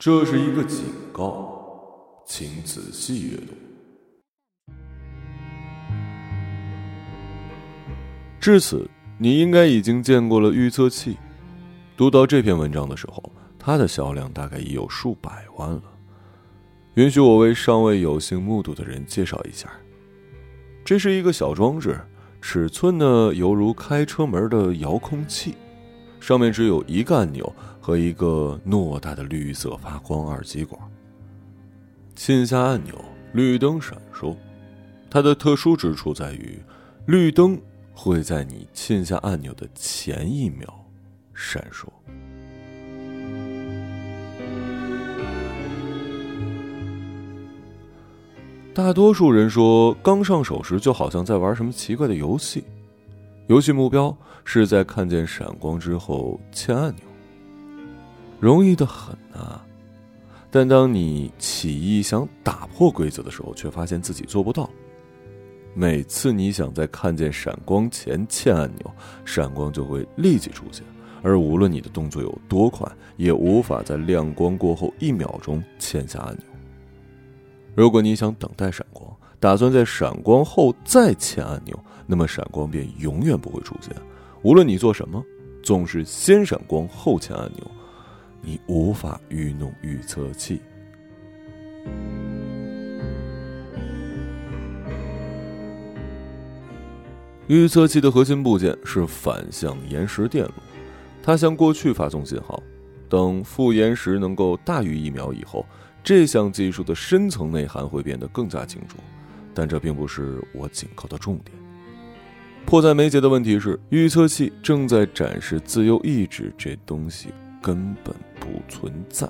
这是一个警告，请仔细阅读。至此，你应该已经见过了预测器。读到这篇文章的时候，它的销量大概已有数百万了。允许我为尚未有幸目睹的人介绍一下，这是一个小装置，尺寸呢犹如开车门的遥控器，上面只有一个按钮和一个偌大的绿色发光二极管。按下按钮，绿灯闪烁。它的特殊之处在于，绿灯。会在你按下按钮的前一秒闪烁。大多数人说，刚上手时就好像在玩什么奇怪的游戏，游戏目标是在看见闪光之后切按钮，容易的很啊！但当你起意想打破规则的时候，却发现自己做不到。每次你想在看见闪光前切按钮，闪光就会立即出现，而无论你的动作有多快，也无法在亮光过后一秒钟切下按钮。如果你想等待闪光，打算在闪光后再切按钮，那么闪光便永远不会出现。无论你做什么，总是先闪光后切按钮，你无法愚弄预测器。预测器的核心部件是反向延时电路，它向过去发送信号。等负延时能够大于一秒以后，这项技术的深层内涵会变得更加清楚。但这并不是我警告的重点。迫在眉睫的问题是，预测器正在展示自由意志这东西根本不存在。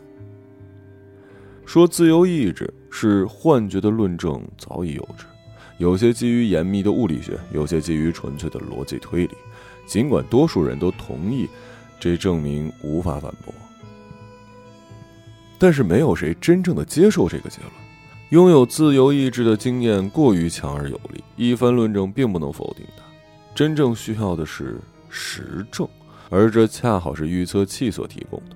说自由意志是幻觉的论证早已幼稚。有些基于严密的物理学，有些基于纯粹的逻辑推理。尽管多数人都同意这证明无法反驳，但是没有谁真正的接受这个结论。拥有自由意志的经验过于强而有力，一番论证并不能否定它。真正需要的是实证，而这恰好是预测器所提供的。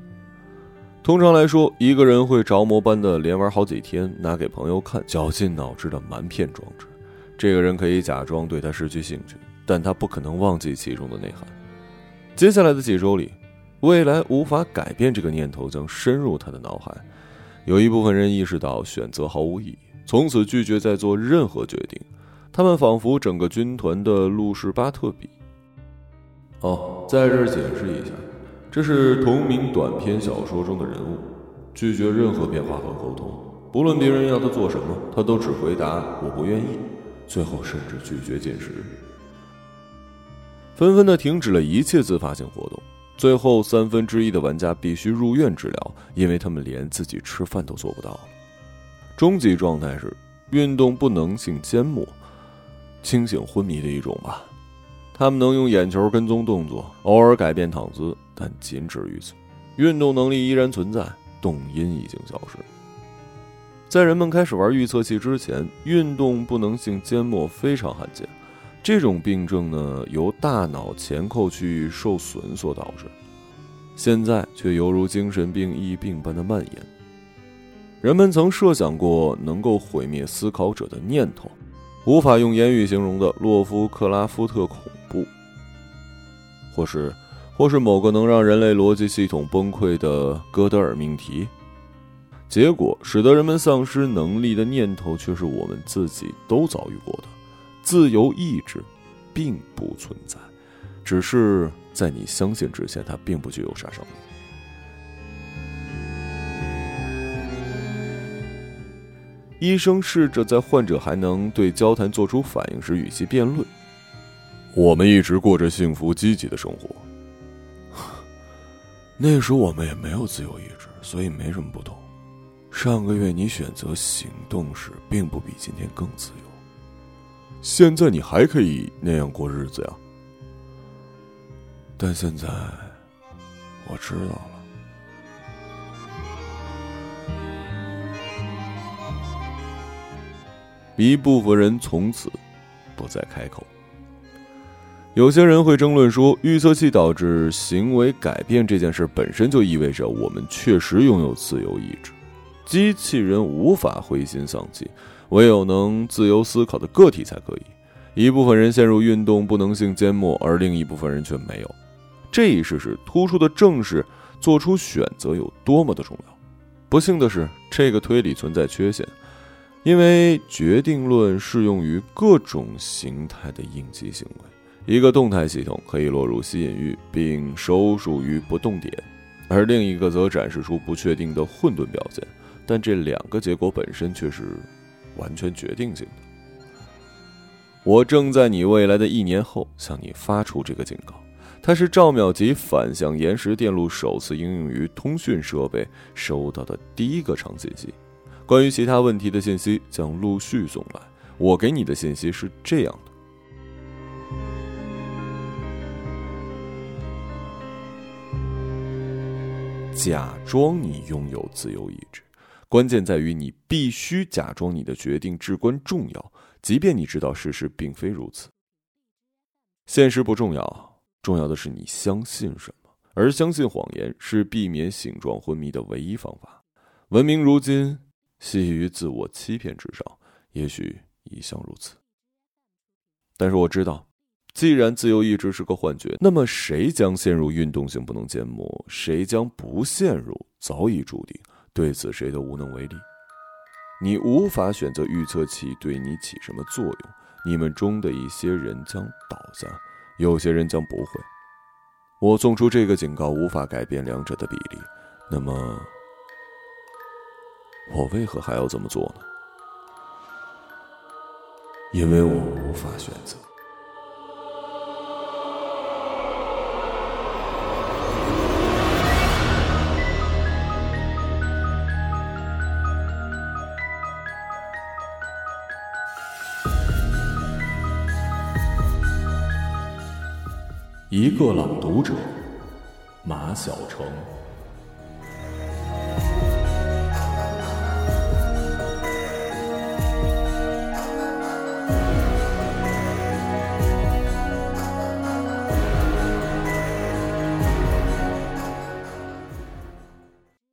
通常来说，一个人会着魔般的连玩好几天，拿给朋友看，绞尽脑汁的瞒骗装置。这个人可以假装对他失去兴趣，但他不可能忘记其中的内涵。接下来的几周里，未来无法改变这个念头将深入他的脑海。有一部分人意识到选择毫无意义，从此拒绝再做任何决定。他们仿佛整个军团的路士巴特比。哦，在这儿解释一下，这是同名短篇小说中的人物，拒绝任何变化和沟通，不论别人要他做什么，他都只回答“我不愿意”。最后甚至拒绝进食，纷纷的停止了一切自发性活动。最后三分之一的玩家必须入院治疗，因为他们连自己吃饭都做不到了。终极状态是运动不能性缄默，清醒昏迷的一种吧。他们能用眼球跟踪动作，偶尔改变躺姿，但仅止于此。运动能力依然存在，动因已经消失。在人们开始玩预测器之前，运动不能性缄默非常罕见。这种病症呢，由大脑前扣区域受损所导致，现在却犹如精神病疫病般的蔓延。人们曾设想过能够毁灭思考者的念头，无法用言语形容的洛夫克拉夫特恐怖，或是，或是某个能让人类逻辑系统崩溃的哥德尔命题。结果使得人们丧失能力的念头，却是我们自己都遭遇过的。自由意志并不存在，只是在你相信之前，它并不具有杀伤力。医生试着在患者还能对交谈做出反应时与其辩论。我们一直过着幸福积极的生活。那时我们也没有自由意志，所以没什么不同。上个月你选择行动时，并不比今天更自由。现在你还可以那样过日子呀。但现在我知道了，一部分人从此不再开口。有些人会争论说，预测器导致行为改变这件事本身就意味着我们确实拥有自由意志，机器人无法灰心丧气，唯有能自由思考的个体才可以。一部分人陷入运动不能性缄默，而另一部分人却没有。这一事实突出的正是做出选择有多么的重要。不幸的是，这个推理存在缺陷，因为决定论适用于各种形态的应激行为。一个动态系统可以落入吸引域并收束于不动点，而另一个则展示出不确定的混沌表现。但这两个结果本身却是完全决定性的。我正在你未来的一年后向你发出这个警告，它是兆秒级反向延时电路首次应用于通讯设备收到的第一个长信息。关于其他问题的信息将陆续送来。我给你的信息是这样的。假装你拥有自由意志，关键在于你必须假装你的决定至关重要，即便你知道事实并非如此。现实不重要，重要的是你相信什么，而相信谎言是避免醒状昏迷的唯一方法。文明如今系于自我欺骗之上，也许一向如此。但是我知道。既然自由意志是个幻觉，那么谁将陷入运动性不能缄默，谁将不陷入，早已注定。对此，谁都无能为力。你无法选择预测器对你起什么作用。你们中的一些人将倒下，有些人将不会。我送出这个警告，无法改变两者的比例。那么，我为何还要这么做呢？因为我无法选择。一个朗读者，马晓成。